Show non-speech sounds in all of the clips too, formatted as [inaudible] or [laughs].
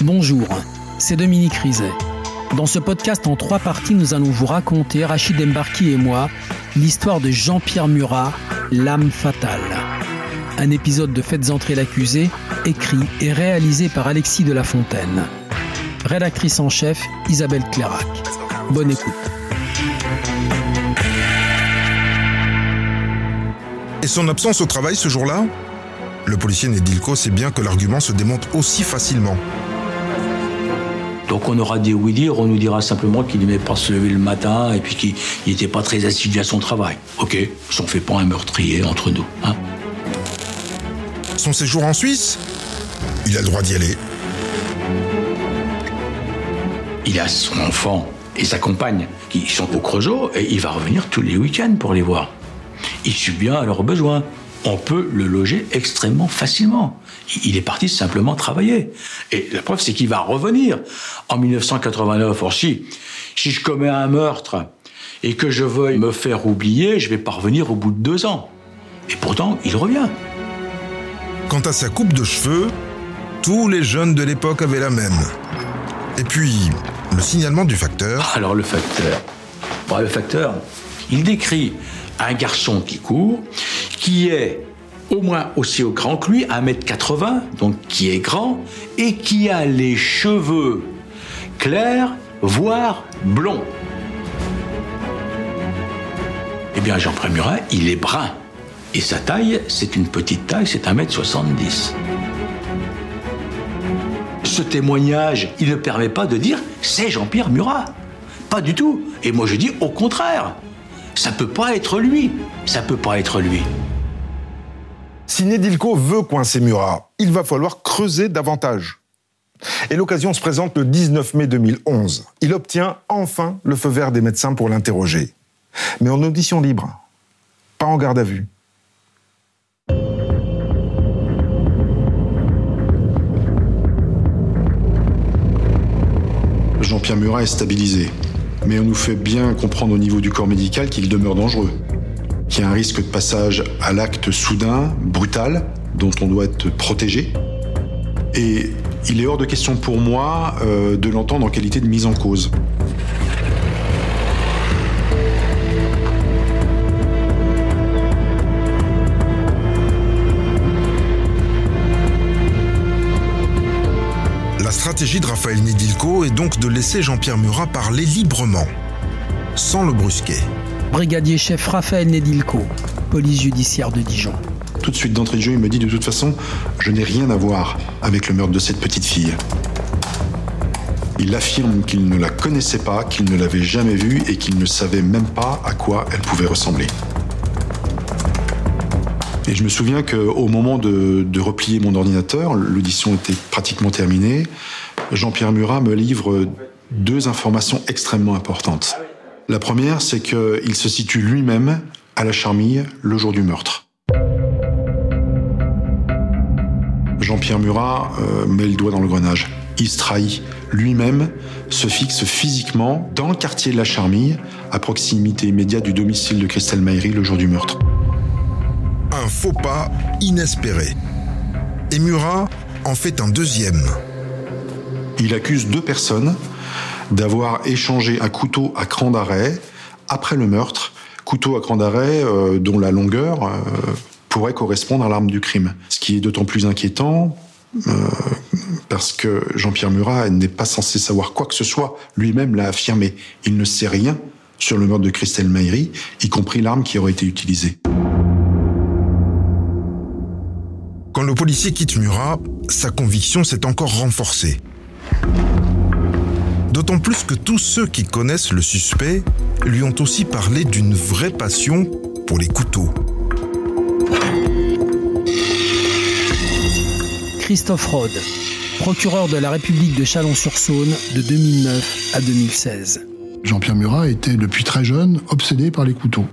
Bonjour, c'est Dominique Rizet. Dans ce podcast en trois parties, nous allons vous raconter, Rachid Embarki et moi, l'histoire de Jean-Pierre Murat, l'âme fatale. Un épisode de Faites entrer l'accusé, écrit et réalisé par Alexis de la Fontaine. Rédactrice en chef, Isabelle Clairac. Bonne écoute. Et son absence au travail ce jour-là? Le policier Nedilko sait bien que l'argument se démonte aussi facilement. Donc on aura dit oui dire, on nous dira simplement qu'il n'aimait pas se lever le matin et puis qu'il n'était pas très assidu à son travail. Ok, on fait pas un meurtrier entre nous. Hein Son séjour en Suisse Il a le droit d'y aller. Il a son enfant et sa compagne qui sont au Creusot et il va revenir tous les week-ends pour les voir. Il subvient à leurs besoins. On peut le loger extrêmement facilement. Il est parti simplement travailler. Et la preuve, c'est qu'il va revenir en 1989. Or, si, si je commets un meurtre et que je veuille me faire oublier, je vais pas revenir au bout de deux ans. Et pourtant, il revient. Quant à sa coupe de cheveux, tous les jeunes de l'époque avaient la même. Et puis, le signalement du facteur. [laughs] Alors le facteur, bon, le facteur, il décrit un garçon qui court, qui est au moins aussi grand que lui, 1m80, donc qui est grand, et qui a les cheveux clairs, voire blonds. Eh bien, Jean Prémurat, il est brun. Et sa taille, c'est une petite taille, c'est 1m70. Ce témoignage, il ne permet pas de dire c'est Jean-Pierre Murat. Pas du tout. Et moi je dis au contraire. Ça peut pas être lui. Ça peut pas être lui. Si Nedilko veut coincer Murat, il va falloir creuser davantage. Et l'occasion se présente le 19 mai 2011. Il obtient enfin le feu vert des médecins pour l'interroger. Mais en audition libre, pas en garde à vue. Jean-Pierre Murat est stabilisé. Mais on nous fait bien comprendre au niveau du corps médical qu'il demeure dangereux. Qu'il y a un risque de passage à l'acte soudain, brutal, dont on doit être protégé. Et il est hors de question pour moi euh, de l'entendre en qualité de mise en cause. La stratégie de Raphaël Nedilko est donc de laisser Jean-Pierre Murat parler librement, sans le brusquer. Brigadier chef Raphaël Nedilko, police judiciaire de Dijon. Tout de suite d'entrée de jeu, il me dit de toute façon, je n'ai rien à voir avec le meurtre de cette petite fille. Il affirme qu'il ne la connaissait pas, qu'il ne l'avait jamais vue et qu'il ne savait même pas à quoi elle pouvait ressembler. Et je me souviens qu'au moment de, de, replier mon ordinateur, l'audition était pratiquement terminée, Jean-Pierre Murat me livre deux informations extrêmement importantes. La première, c'est qu'il se situe lui-même à la Charmille le jour du meurtre. Jean-Pierre Murat euh, met le doigt dans le grenage. Il se trahit. Lui-même se fixe physiquement dans le quartier de la Charmille, à proximité immédiate du domicile de Christelle Maïri le jour du meurtre un faux pas inespéré. Et Murat en fait un deuxième. Il accuse deux personnes d'avoir échangé un couteau à cran d'arrêt après le meurtre, couteau à cran d'arrêt euh, dont la longueur euh, pourrait correspondre à l'arme du crime. Ce qui est d'autant plus inquiétant euh, parce que Jean-Pierre Murat n'est pas censé savoir quoi que ce soit, lui-même l'a affirmé. Il ne sait rien sur le meurtre de Christelle Maïri, y compris l'arme qui aurait été utilisée. Quand le policier quitte Murat, sa conviction s'est encore renforcée. D'autant plus que tous ceux qui connaissent le suspect lui ont aussi parlé d'une vraie passion pour les couteaux. Christophe Rode, procureur de la République de Chalon-sur-Saône de 2009 à 2016. Jean-Pierre Murat était depuis très jeune obsédé par les couteaux,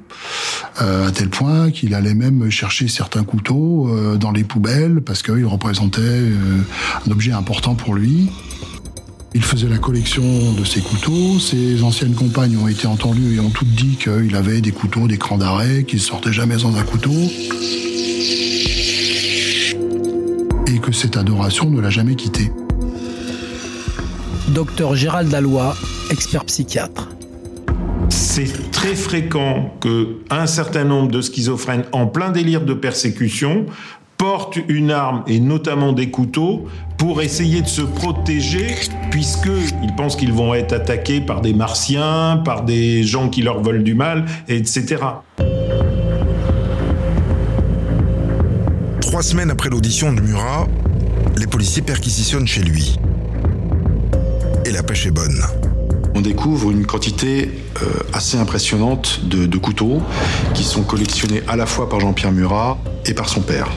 euh, à tel point qu'il allait même chercher certains couteaux euh, dans les poubelles parce qu'ils représentaient euh, un objet important pour lui. Il faisait la collection de ces couteaux. Ses anciennes compagnes ont été entendues et ont toutes dit qu'il avait des couteaux, des crans d'arrêt, qu'il sortait jamais sans un couteau. Et que cette adoration ne l'a jamais quitté. Docteur Gérald Dallois, expert psychiatre. C'est très fréquent que un certain nombre de schizophrènes en plein délire de persécution portent une arme et notamment des couteaux pour essayer de se protéger puisqu'ils pensent qu'ils vont être attaqués par des martiens, par des gens qui leur veulent du mal, etc. Trois semaines après l'audition de Murat, les policiers perquisitionnent chez lui. Et la pêche est bonne. On découvre une quantité euh, assez impressionnante de, de couteaux qui sont collectionnés à la fois par Jean-Pierre Murat et par son père.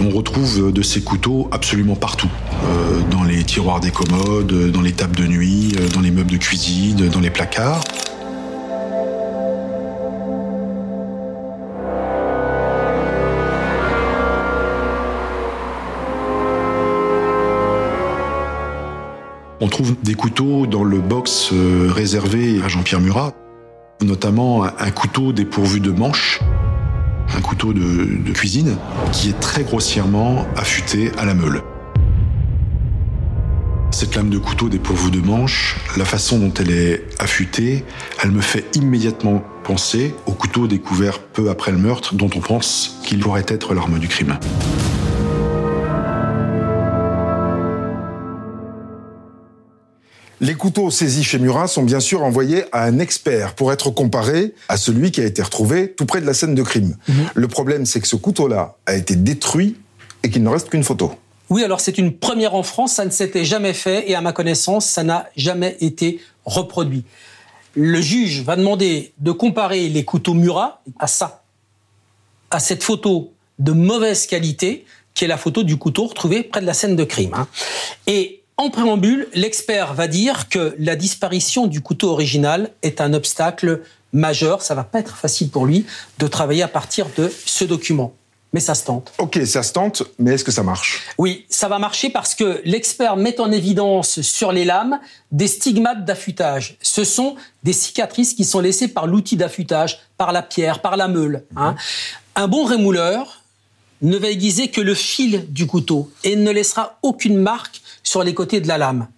On retrouve de ces couteaux absolument partout. Euh, dans les tiroirs des commodes, dans les tables de nuit, euh, dans les meubles de cuisine, dans les placards. On trouve des couteaux dans le box euh, réservé à Jean-Pierre Murat, notamment un couteau dépourvu de manche, un couteau de, cuisine qui est très grossièrement affûté à la meule. Cette lame de couteau dépourvue de manche, la façon dont elle est affûtée, elle me fait immédiatement penser au couteau découvert peu après le meurtre dont on pense qu'il pourrait être l'arme du crime. Les couteaux saisis chez Murat sont bien sûr envoyés à un expert pour être comparé à celui qui a été retrouvé tout près de la scène de crime. Le problème, c'est que ce couteau-là a été détruit et qu'il ne reste qu'une photo. Oui, alors c'est une première en France, ça ne s'était jamais fait et à ma connaissance, ça n'a jamais été reproduit. Le juge va demander de comparer les couteaux Murat à ça, à cette photo de mauvaise qualité qui est la photo du couteau retrouvé près de la scène de crime. hein. Et en préambule, l'expert va dire que la disparition du couteau original est un obstacle majeur. Ça va pas être facile pour lui de travailler à partir de ce document. Mais ça se tente. Ok, ça se tente, mais est-ce que ça marche? Oui, ça va marcher parce que l'expert met en évidence sur les lames des stigmates d'affûtage. Ce sont des cicatrices qui sont laissées par l'outil d'affûtage, par la pierre, par la meule. hein. Un bon rémouleur ne va aiguiser que le fil du couteau et ne laissera aucune marque sur les côtés de la lame.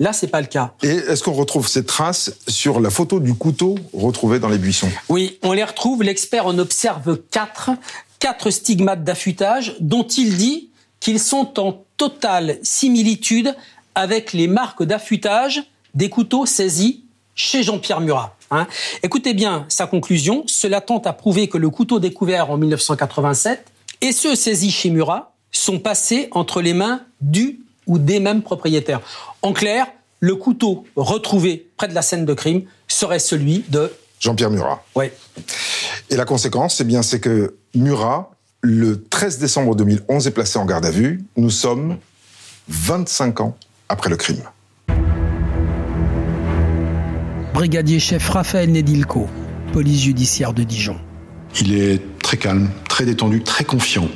Là, c'est pas le cas. Et est-ce qu'on retrouve ces traces sur la photo du couteau retrouvé dans les buissons? Oui, on les retrouve. L'expert en observe quatre, quatre stigmates d'affûtage dont il dit qu'ils sont en totale similitude avec les marques d'affûtage des couteaux saisis chez Jean-Pierre Murat. hein. Écoutez bien sa conclusion. Cela tente à prouver que le couteau découvert en 1987 et ceux saisis chez Murat sont passés entre les mains du ou des mêmes propriétaires. En clair, le couteau retrouvé près de la scène de crime serait celui de... Jean-Pierre Murat. Ouais. Et la conséquence, eh bien, c'est que Murat, le 13 décembre 2011, est placé en garde à vue. Nous sommes 25 ans après le crime. Brigadier chef Raphaël Nedilko, police judiciaire de Dijon. Il est très calme, très détendu, très confiant.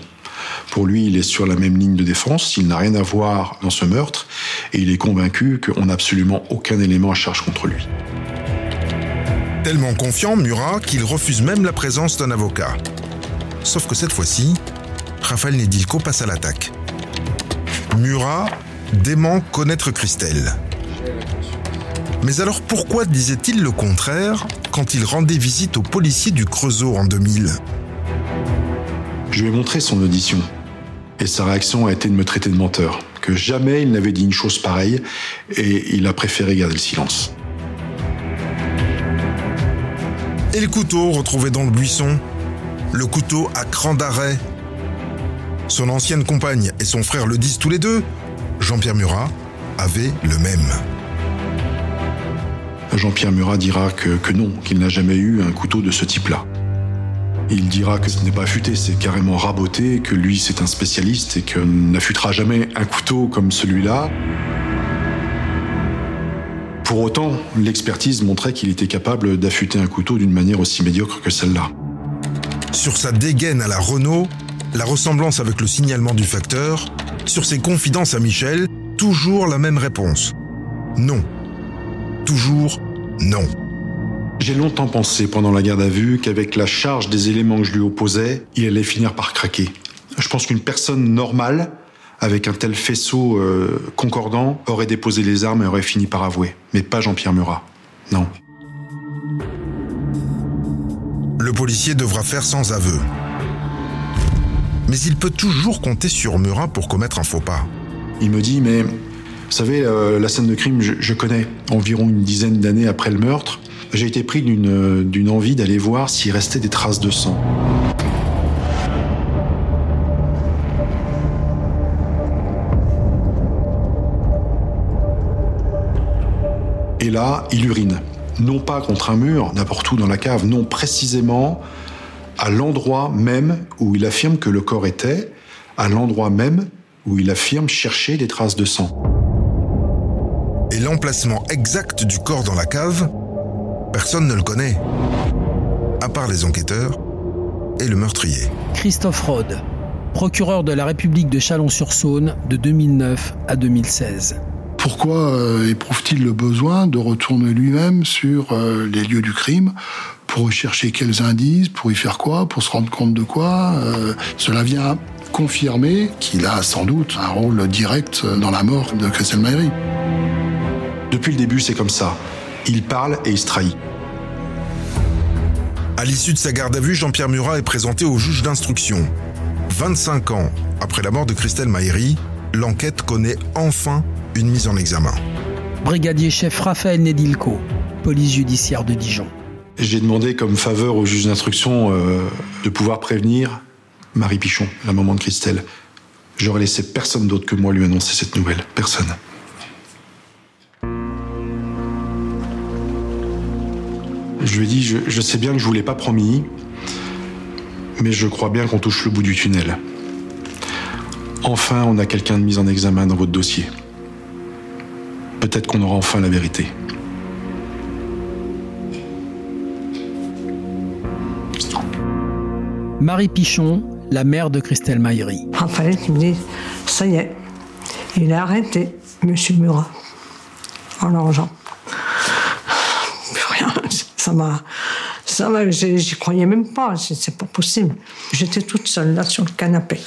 Pour lui, il est sur la même ligne de défense, il n'a rien à voir dans ce meurtre, et il est convaincu qu'on n'a absolument aucun élément à charge contre lui. Tellement confiant, Murat, qu'il refuse même la présence d'un avocat. Sauf que cette fois-ci, Raphaël Nedilko passe à l'attaque. Murat dément connaître Christelle. Mais alors pourquoi disait-il le contraire quand il rendait visite aux policiers du Creusot en 2000 Je lui ai montré son audition, et sa réaction a été de me traiter de menteur, que jamais il n'avait dit une chose pareille, et il a préféré garder le silence. Et le couteau retrouvé dans le buisson? Le couteau à cran d'arrêt Son ancienne compagne et son frère le disent tous les deux. Jean-Pierre Murat avait le même. Jean-Pierre Murat dira que, que non, qu'il n'a jamais eu un couteau de ce type-là. Il dira que ce n'est pas affûté, c'est carrément raboté, que lui c'est un spécialiste et que n'affûtera jamais un couteau comme celui-là. Pour autant, l'expertise montrait qu'il était capable d'affûter un couteau d'une manière aussi médiocre que celle-là. Sur sa dégaine à la Renault, la ressemblance avec le signalement du facteur, sur ses confidences à Michel, toujours la même réponse. Non. Toujours non. J'ai longtemps pensé pendant la garde à vue qu'avec la charge des éléments que je lui opposais, il allait finir par craquer. Je pense qu'une personne normale avec un tel faisceau euh, concordant, aurait déposé les armes et aurait fini par avouer. Mais pas Jean-Pierre Murat. Non. Le policier devra faire sans aveu. Mais il peut toujours compter sur Murat pour commettre un faux pas. Il me dit, mais vous savez, euh, la scène de crime, je, je connais. Environ une dizaine d'années après le meurtre, j'ai été pris d'une d'une envie d'aller voir s'il restait des traces de sang. Et là, il urine. Non pas contre un mur, n'importe où dans la cave, non précisément à l'endroit même où il affirme que le corps était, à l'endroit même où il affirme chercher des traces de sang. Et l'emplacement exact du corps dans la cave, personne ne le connaît. À part les enquêteurs et le meurtrier. Christophe Rode, procureur de la République de Chalon-sur-Saône de 2009 à 2016. Pourquoi euh, éprouve-t-il le besoin de retourner lui-même sur euh, les lieux du crime pour rechercher quels indices, pour y faire quoi, pour se rendre compte de quoi euh, Cela vient confirmer qu'il a sans doute un rôle direct dans la mort de Christelle Maillery. Depuis le début, c'est comme ça. Il parle et il se trahit. À l'issue de sa garde à vue, Jean-Pierre Murat est présenté au juge d'instruction. 25 ans après la mort de Christelle Maillery, l'enquête connaît enfin une mise en examen. Brigadier chef Raphaël Nedilko, police judiciaire de Dijon. J'ai demandé comme faveur au juge d'instruction euh, de pouvoir prévenir Marie Pichon, la maman de Christelle. J'aurais laissé personne d'autre que moi lui annoncer cette nouvelle. Personne. Je lui ai dit, je, je sais bien que je vous l'ai pas promis, mais je crois bien qu'on touche le bout du tunnel. Enfin, on a quelqu'un de mis en examen dans votre dossier. Peut-être qu'on aura enfin la vérité. Marie Pichon, la mère de Christelle Maillery. Raphaël qui me dit Ça y est, il a arrêté, monsieur Murat, en l'argent. Ça m'a. Ça m'a. J'y croyais même pas, c'est pas possible. J'étais toute seule là sur le canapé.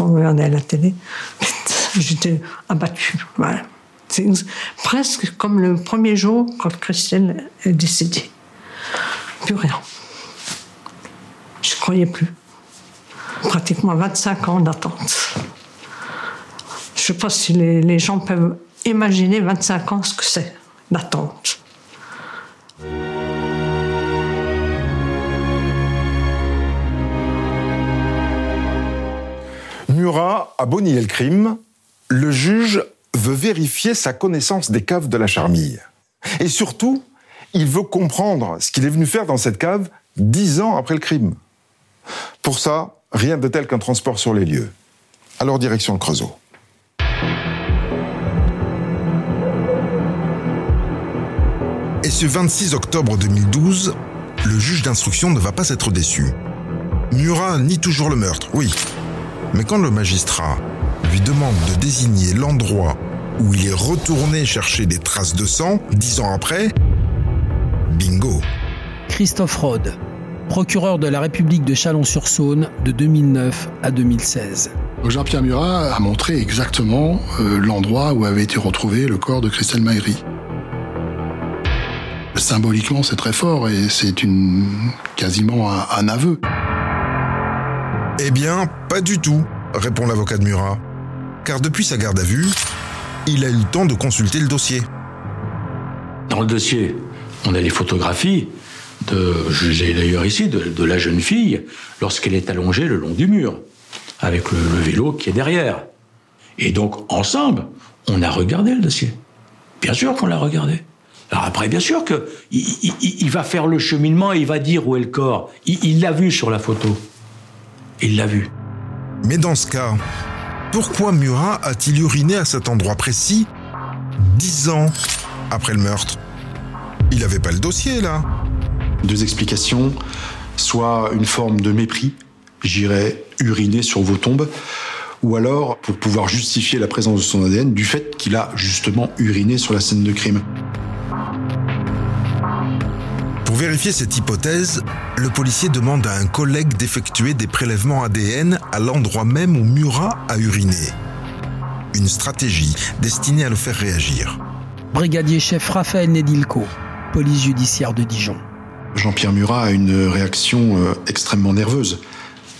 On regardait la télé. [laughs] J'étais abattue. Voilà. C'est presque comme le premier jour quand Christelle est décédée. Plus rien. Je croyais plus. Pratiquement 25 ans d'attente. Je sais pas si les, les gens peuvent imaginer 25 ans ce que c'est, d'attente. Murat a beau nier le crime, le juge veut vérifier sa connaissance des caves de la Charmille. Et surtout, il veut comprendre ce qu'il est venu faire dans cette cave dix ans après le crime. Pour ça, rien de tel qu'un transport sur les lieux. Alors direction le Creusot. Et ce 26 octobre 2012, le juge d'instruction ne va pas être déçu. Murat nie toujours le meurtre, oui. Mais quand le magistrat lui demande de désigner l'endroit où il est retourné chercher des traces de sang dix ans après, bingo. Christophe Rode, procureur de la République de Chalon-sur-Saône de 2009 à 2016. Donc Jean-Pierre Murat a montré exactement euh, l'endroit où avait été retrouvé le corps de Christelle Maillery. Symboliquement, c'est très fort et c'est une quasiment un, un aveu. Eh bien, pas du tout, répond l'avocat de Murat. Car depuis sa garde à vue, il a eu le temps de consulter le dossier. Dans le dossier, on a les photographies de, je l'ai d'ailleurs ici, de, la jeune fille lorsqu'elle est allongée le long du mur, avec le, vélo qui est derrière. Et donc, ensemble, on a regardé le dossier. Bien sûr qu'on l'a regardé. Alors après, bien sûr que il, va faire le cheminement et il va dire où est le corps. Il l'a vu sur la photo. Il l'a vu. Mais dans ce cas, pourquoi Murat a-t-il uriné à cet endroit précis dix ans après le meurtre? Il n'avait pas le dossier là. Deux explications. Soit une forme de mépris, j'irais uriner sur vos tombes, ou alors pour pouvoir justifier la présence de son ADN du fait qu'il a justement uriné sur la scène de crime. Pour vérifier cette hypothèse, le policier demande à un collègue d'effectuer des prélèvements ADN à l'endroit même où Murat a uriné. une stratégie destinée à le faire réagir. Brigadier chef Raphaël Nedilko, police judiciaire de Dijon. Jean-Pierre Murat a une réaction euh, extrêmement nerveuse.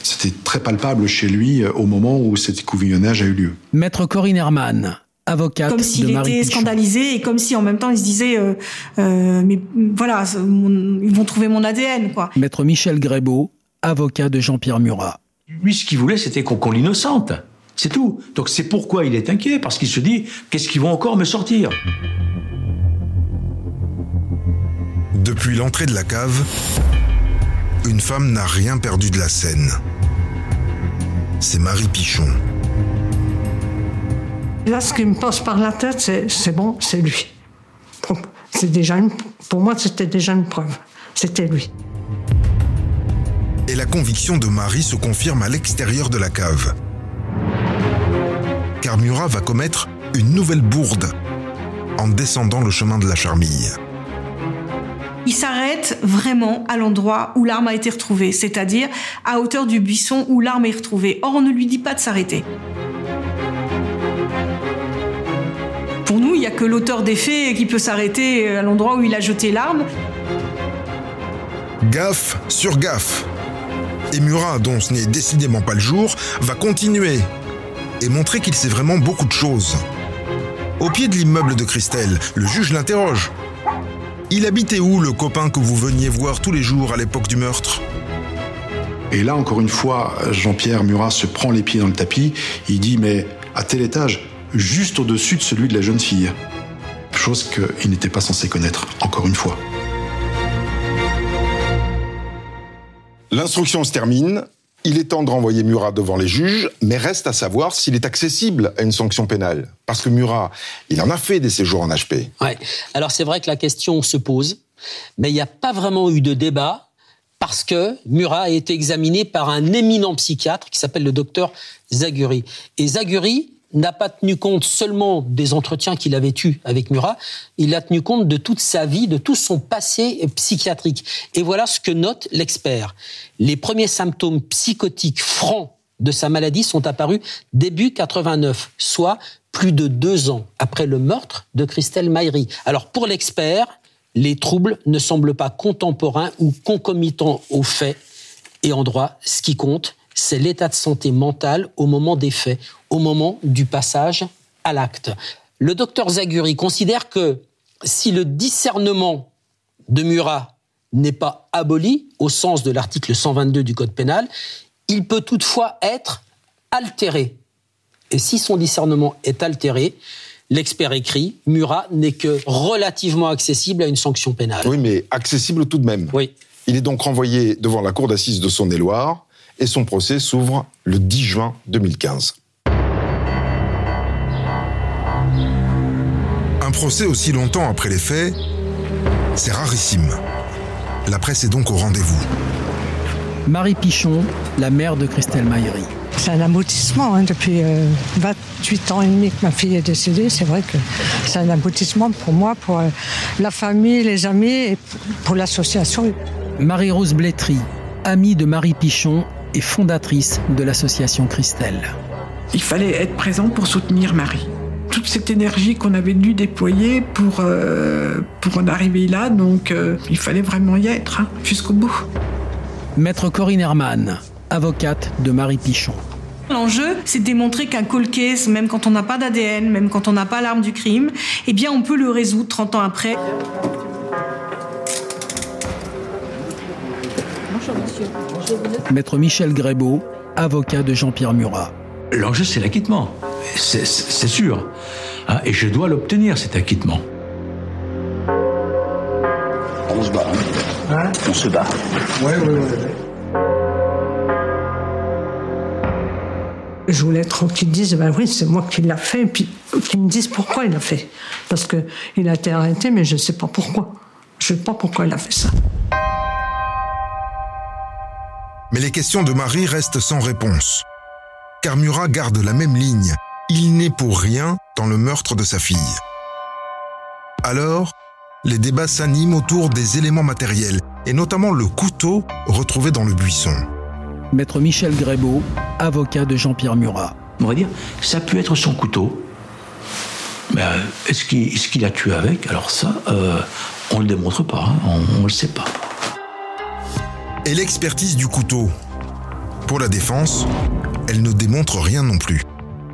C'était très palpable chez lui euh, au moment où cet couvignonnage a eu lieu. Maître Corinne Herman, avocate comme s'il était Pichon. scandalisé et comme si en même temps il se disait euh, euh, mais voilà mon- ils vont trouver mon ADN quoi. Maître Michel Grébeau, avocat de Jean-Pierre Murat. Lui, ce qu'il voulait, c'était qu'on qu'on l'innocente. C'est tout. Donc c'est pourquoi il est inquiet, parce qu'il se dit, qu'est-ce qu'ils vont encore me sortir? Depuis l'entrée de la cave, une femme n'a rien perdu de la scène. C'est Marie Pichon. Là, ce qui me passe par la tête, c'est c'est bon, c'est lui. C'est déjà une- pour moi, c'était déjà une preuve. C'était lui. Et la conviction de Marie se confirme à l'extérieur de la cave. Car Murat va commettre une nouvelle bourde en descendant le chemin de la charmille. Il s'arrête vraiment à l'endroit où l'arme a été retrouvée, c'est-à-dire à hauteur du buisson où l'arme est retrouvée. Or on ne lui dit pas de s'arrêter. N'y a que l'auteur des faits qui peut s'arrêter à l'endroit où il a jeté l'arme. Gaffe sur gaffe. Et Murat, dont ce n'est décidément pas le jour, va continuer et montrer qu'il sait vraiment beaucoup de choses. Au pied de l'immeuble de Christelle, le juge l'interroge. Il habitait où le copain que vous veniez voir tous les jours à l'époque du meurtre? Et là, encore une fois, Jean-Pierre Murat se prend les pieds dans le tapis. Il dit, mais à tel étage, juste au-dessus de celui de la jeune fille. Chose qu'il n'était pas censé connaître, encore une fois. L'instruction se termine. Il est temps de renvoyer Murat devant les juges, mais reste à savoir s'il est accessible à une sanction pénale. Parce que Murat, il en a fait des séjours en HP. Ouais. Alors c'est vrai que la question se pose, mais il n'y a pas vraiment eu de débat parce que Murat a été examiné par un éminent psychiatre qui s'appelle le docteur Zaguri. Et Zaguri n'a pas tenu compte seulement des entretiens qu'il avait eus avec Murat, il a tenu compte de toute sa vie, de tout son passé psychiatrique. Et voilà ce que note l'expert. Les premiers symptômes psychotiques francs de sa maladie sont apparus début 89, soit plus de deux ans après le meurtre de Christelle Maillery. Alors pour l'expert, les troubles ne semblent pas contemporains ou concomitants aux faits. Et en droit, ce qui compte, c'est l'état de santé mentale au moment des faits, au moment du passage à l'acte. Le docteur Zaguri considère que si le discernement de Murat n'est pas aboli au sens de l'article 122 du Code pénal, il peut toutefois être altéré. Et si son discernement est altéré, l'expert écrit, Murat n'est que relativement accessible à une sanction pénale. Oui, mais accessible tout de même. Oui. Il est donc renvoyé devant la cour d'assises de Saône-et-Loire et son procès s'ouvre le 10 juin 2015. Un procès aussi longtemps après les faits, c'est rarissime. La presse est donc au rendez-vous. Marie Pichon, la mère de Christelle Maillery. C'est un aboutissement. hein. Depuis euh, 28 ans et demi que ma fille est décédée, c'est vrai que c'est un aboutissement pour moi, pour euh, la famille, les amis et pour l'association. Marie-Rose Blétry, amie de Marie Pichon et fondatrice de l'association Christelle. Il fallait être présent pour soutenir Marie. Toute cette énergie qu'on avait dû déployer pour, euh, pour en arriver là, donc euh, il fallait vraiment y être hein, jusqu'au bout. Maître Corinne Herman, avocate de Marie Pichon. L'enjeu, c'est de démontrer qu'un cold case, même quand on n'a pas d'ADN, même quand on n'a pas l'arme du crime, eh bien on peut le résoudre 30 ans après. Maître Michel Grébeau, avocat de Jean-Pierre Murat. L'enjeu, c'est l'acquittement. C'est- sûr. Hein, et je dois l'obtenir, cet acquittement. On se bat. Hein On se bat. Je voulais trop qu'ils disent, ben oui, c'est moi qui l'a fait, et puis qu'ils me disent pourquoi il l'a fait. Parce qu'il a été arrêté, mais je ne sais pas pourquoi. Je ne sais pas pourquoi il a fait ça. Mais les questions de Marie restent sans réponse. Car Murat garde la même ligne. Il n'est pour rien dans le meurtre de sa fille. Alors, les débats s'animent autour des éléments matériels, et notamment le couteau retrouvé dans le buisson. Maître Michel Grébeau, avocat de Jean-Pierre Murat. on va dire, ça peut être son couteau. Mais euh, est-ce qu'il l'a tué avec? Alors ça, euh, on ne le démontre pas, hein. on ne le sait pas. Et l'expertise du couteau Pour la défense, elle ne démontre rien non plus.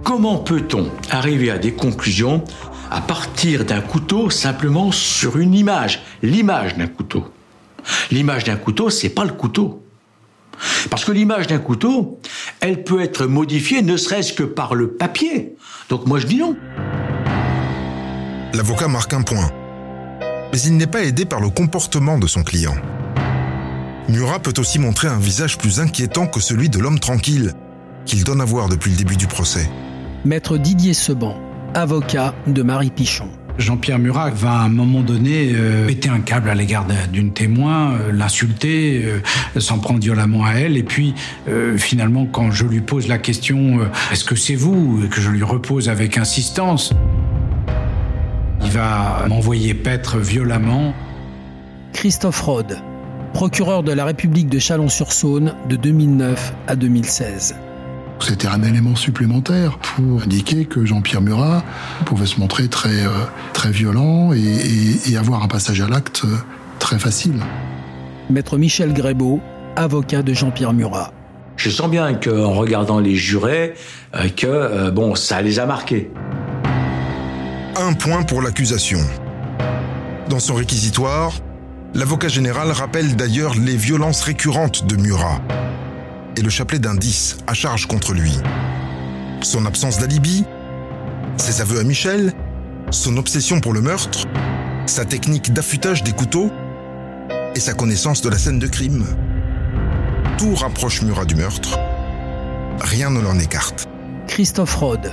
Comment peut-on arriver à des conclusions à partir d'un couteau simplement sur une image, l'image d'un couteau? L'image d'un couteau, c'est pas le couteau. Parce que l'image d'un couteau, elle peut être modifiée ne serait-ce que par le papier. Donc moi je dis non. L'avocat marque un point. Mais il n'est pas aidé par le comportement de son client. Murat peut aussi montrer un visage plus inquiétant que celui de l'homme tranquille qu'il donne à voir depuis le début du procès. Maître Didier Seban, avocat de Marie Pichon. Jean-Pierre Murat va à un moment donné euh, péter un câble à l'égard d'une témoin, euh, l'insulter, euh, s'en prendre violemment à elle. Et puis, finalement, quand je lui pose la question est-ce que c'est vous et que je lui repose avec insistance, il va m'envoyer paître violemment. Christophe Rode, procureur de la République de Chalon-sur-Saône de 2009 à 2016. C'était un élément supplémentaire pour indiquer que Jean-Pierre Murat pouvait se montrer très, euh, très violent et, avoir un passage à l'acte euh, très facile. Maître Michel Grébeau, avocat de Jean-Pierre Murat. Je sens bien qu'en regardant les jurés, euh, que bon, ça les a marqués. Un point pour l'accusation. Dans son réquisitoire, l'avocat général rappelle d'ailleurs les violences récurrentes de Murat et le chapelet d'indices à charge contre lui. Son absence d'alibi, ses aveux à Michel, son obsession pour le meurtre, sa technique d'affûtage des couteaux et sa connaissance de la scène de crime. Tout rapproche Murat du meurtre. Rien ne l'en écarte. Christophe Rode,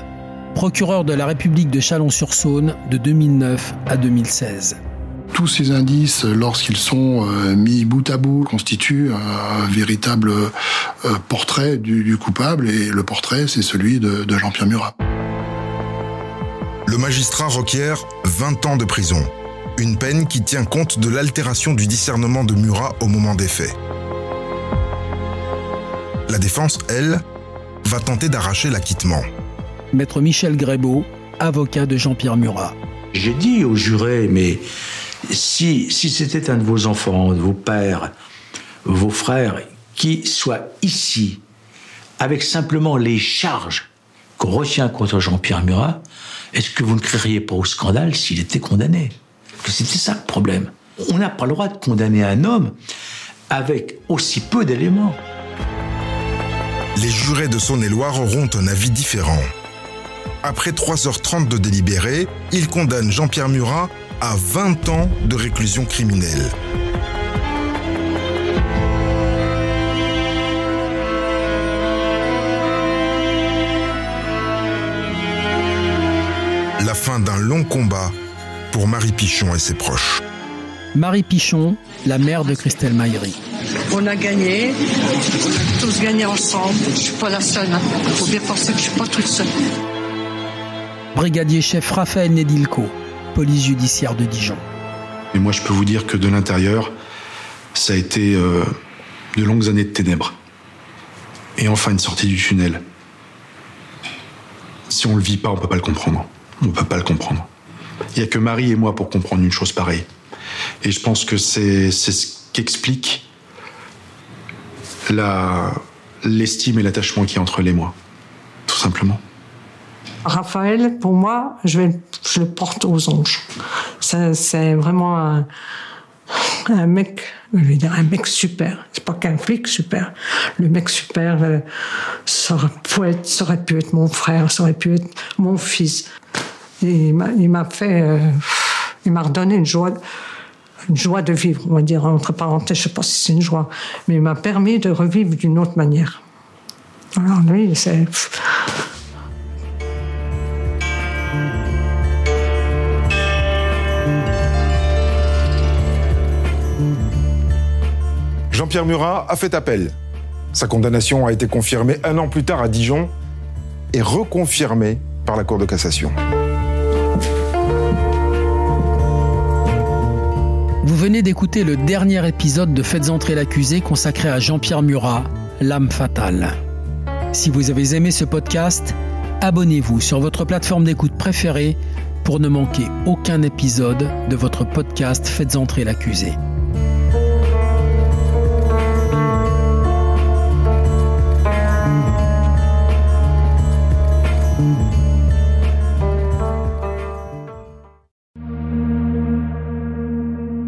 procureur de la République de Chalon-sur-Saône de 2009 à 2016 tous ces indices, lorsqu'ils sont euh, mis bout à bout, constituent un véritable euh, portrait du, coupable, et le portrait, c'est celui de, Jean-Pierre Murat. Le magistrat requiert 20 ans de prison, une peine qui tient compte de l'altération du discernement de Murat au moment des faits. La défense, elle, va tenter d'arracher l'acquittement. Maître Michel Grébeau, avocat de Jean-Pierre Murat. J'ai dit au juré, mais si, c'était un de vos enfants, de vos pères, vos frères, qui soit ici, avec simplement les charges qu'on retient contre Jean-Pierre Murat, est-ce que vous ne crieriez pas au scandale s'il était condamné? C'était ça le problème. On n'a pas le droit de condamner un homme avec aussi peu d'éléments. Les jurés de Saône-et-Loire auront un avis différent. Après 3h30 de délibéré, ils condamnent Jean-Pierre Murat à 20 ans de réclusion criminelle. La fin d'un long combat pour Marie Pichon et ses proches. Marie Pichon, la mère de Christelle Maillery. On a gagné, on a tous gagné ensemble. Je ne suis pas la seule. Il hein. faut bien penser que je ne suis pas toute seule. Brigadier chef Raphaël Nedilko, police judiciaire de Dijon. Et moi, je peux vous dire que de l'intérieur, ça a été euh, de longues années de ténèbres. Et enfin, une sortie du tunnel. Si on le vit pas, on peut pas le comprendre. On peut pas le comprendre. Il y a que Marie et moi pour comprendre une chose pareille. Et je pense que c'est ce qu'explique l'estime et l'attachement qui est entre les moi. Tout simplement. Raphaël, pour moi, je, vais, je le porte aux anges. C'est vraiment un, mec, je vais dire un mec super. C'est pas qu'un flic super. Le mec super, euh, ça, ça, aurait pu être, mon frère, ça aurait pu être mon fils. il m'a fait, euh, il m'a redonné une joie, une joie de vivre, on va dire entre parenthèses. Je sais pas si c'est une joie, mais il m'a permis de revivre d'une autre manière. Alors lui, c'est Jean-Pierre Murat a fait appel. Sa condamnation a été confirmée un an plus tard à Dijon et reconfirmée par la Cour de cassation. Vous venez d'écouter le dernier épisode de Faites entrer l'accusé consacré à Jean-Pierre Murat, L'âme fatale. Si vous avez aimé ce podcast, abonnez-vous sur votre plateforme d'écoute préférée pour ne manquer aucun épisode de votre podcast Faites entrer l'accusé.